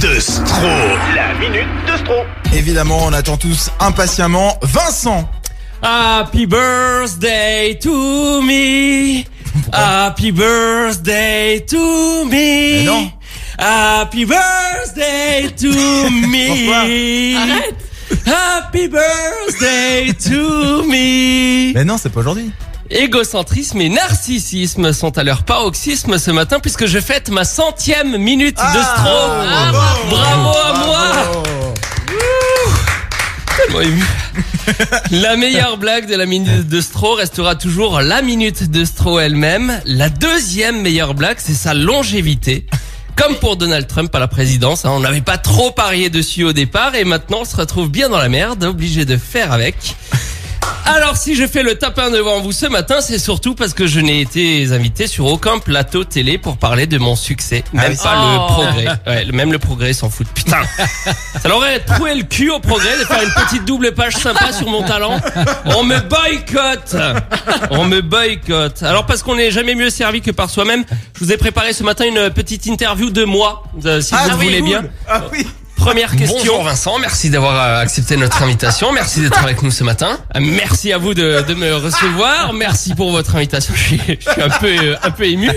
de Stro. La minute de Stro. Évidemment, on attend tous impatiemment Vincent. Happy birthday to me. Happy birthday to me. Mais non. Happy birthday to me. Arrête Happy birthday to me. Mais non, c'est pas aujourd'hui. Égocentrisme et narcissisme sont à leur paroxysme ce matin puisque je fête ma centième minute de stro. Ah, Bravo à moi. Tellement ému. La meilleure blague de la minute de Stro restera toujours la minute de Stro elle-même. La deuxième meilleure blague, c'est sa longévité. Comme pour Donald Trump à la présidence, hein, on n'avait pas trop parié dessus au départ et maintenant on se retrouve bien dans la merde, obligé de faire avec. Alors si je fais le tapin devant vous ce matin, c'est surtout parce que je n'ai été invité sur aucun plateau télé pour parler de mon succès. Même Ah oui. pas Oh. le progrès. Ouais, même le progrès s'en fout. Putain. Ça leur aurait trouvé le cul au progrès de faire une petite double page sympa sur mon talent. On me boycotte. On me boycotte. Alors parce qu'on n'est jamais mieux servi que par soi-même, je vous ai préparé ce matin une petite interview de moi, euh, si vous le voulez bien. Ah oui. Première question. Bonjour Vincent, merci d'avoir euh, accepté notre invitation. Merci d'être avec nous ce matin. Euh, Merci à vous de, de me recevoir. Merci pour votre invitation. Je suis, je suis un peu euh, un peu ému.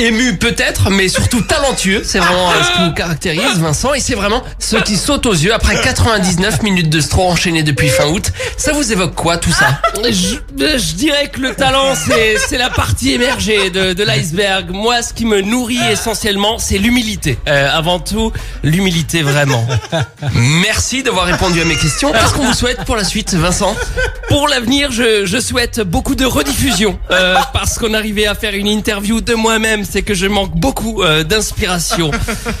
Ému peut-être, mais surtout talentueux. C'est vraiment euh, ce qui nous caractérise, Vincent. Et c'est vraiment ce qui saute aux yeux après 99 minutes de stro enchaînées depuis fin août. Ça vous évoque quoi tout ça? Je, je dirais que le talent, c'est c'est la partie émergée de, de l'iceberg. Moi, ce qui me nourrit essentiellement, c'est l'humilité. Euh, avant tout, l'humilité vraiment. Merci d'avoir répondu à mes questions. Qu'est-ce qu'on vous souhaite pour la suite, Vincent? Pour l'avenir, je, je souhaite beaucoup de rediffusion. Euh, parce qu'on arrivait à faire une interview de moi-même, c'est que je manque beaucoup euh, d'inspiration.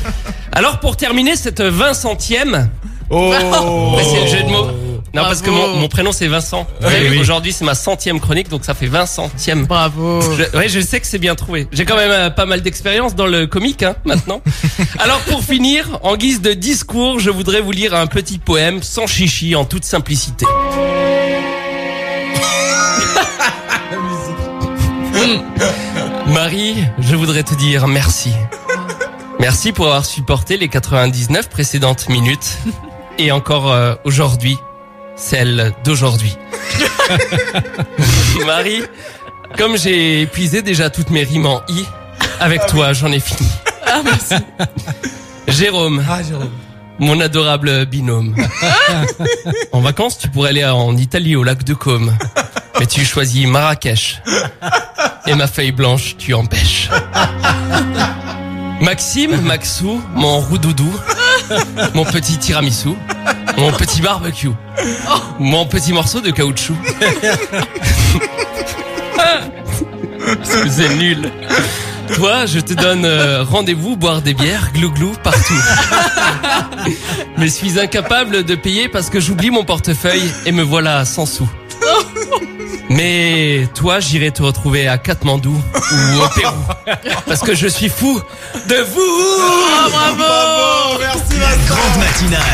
Alors pour terminer cette 20 centième, Oh. bah, c'est le jeu de mots. Non, parce que mon, mon prénom c'est Vincent. Oui. Aujourd'hui c'est ma centième chronique, donc ça fait 20 centièmes. Bravo Je, ouais, je sais que c'est bien trouvé. J'ai quand même euh, pas mal d'expérience dans le comique, hein, maintenant. Alors pour finir, en guise de discours, je voudrais vous lire un petit poème sans chichi, en toute simplicité. Marie, je voudrais te dire merci. Merci pour avoir supporté les 99 précédentes minutes et encore euh, aujourd'hui, celle d'aujourd'hui. Marie, comme j'ai épuisé déjà toutes mes rimes en i, avec toi j'en ai fini. Ah, merci. Jérôme, Ah, Jérôme. mon adorable binôme. En vacances, tu pourrais aller en Italie au lac de Côme. Mais tu choisis Marrakech. Et ma feuille blanche, tu empêches. Maxime, Maxou, mon roudoudou, mon petit tiramisu, mon petit barbecue, mon petit morceau de caoutchouc. C'est nul. Toi, je te donne euh, rendez-vous boire des bières, glou-glou, partout. Mais suis incapable de payer parce que j'oublie mon portefeuille et me voilà sans sous. Mais toi, j'irai te retrouver à Katmandou ou au Pérou. Parce que je suis fou de vous Bravo. Merci Vincent. Grande matinale.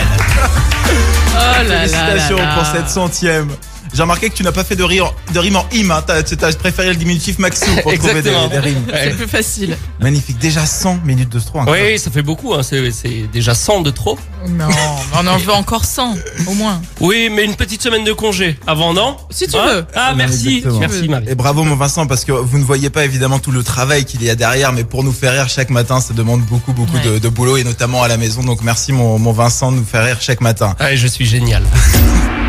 Oh là là là Félicitations là. pour cette centième. J'ai remarqué que tu n'as pas fait de, rire, de rime en im. Hein. T'as, t'as préféré le diminutif Maxou pour trouver des, rimes. Ouais. C'est plus facile. Magnifique. Déjà 100 minutes de stro. Oui, incroyable. oui, ça fait beaucoup. Hein. C'est, c'est déjà 100 de trop. Non, on en veut encore 100, au moins. Oui, mais une petite semaine de congé avant, non? Si tu Hein veux. Ah, merci. Exactement. Merci, Marie. Et bravo mon Vincent parce que vous ne voyez pas évidemment tout le travail qu'il y a derrière mais pour nous faire rire chaque matin ça demande beaucoup beaucoup de boulot et notamment à la maison donc merci mon, mon Vincent de nous faire rire chaque matin. Ah, je suis génial.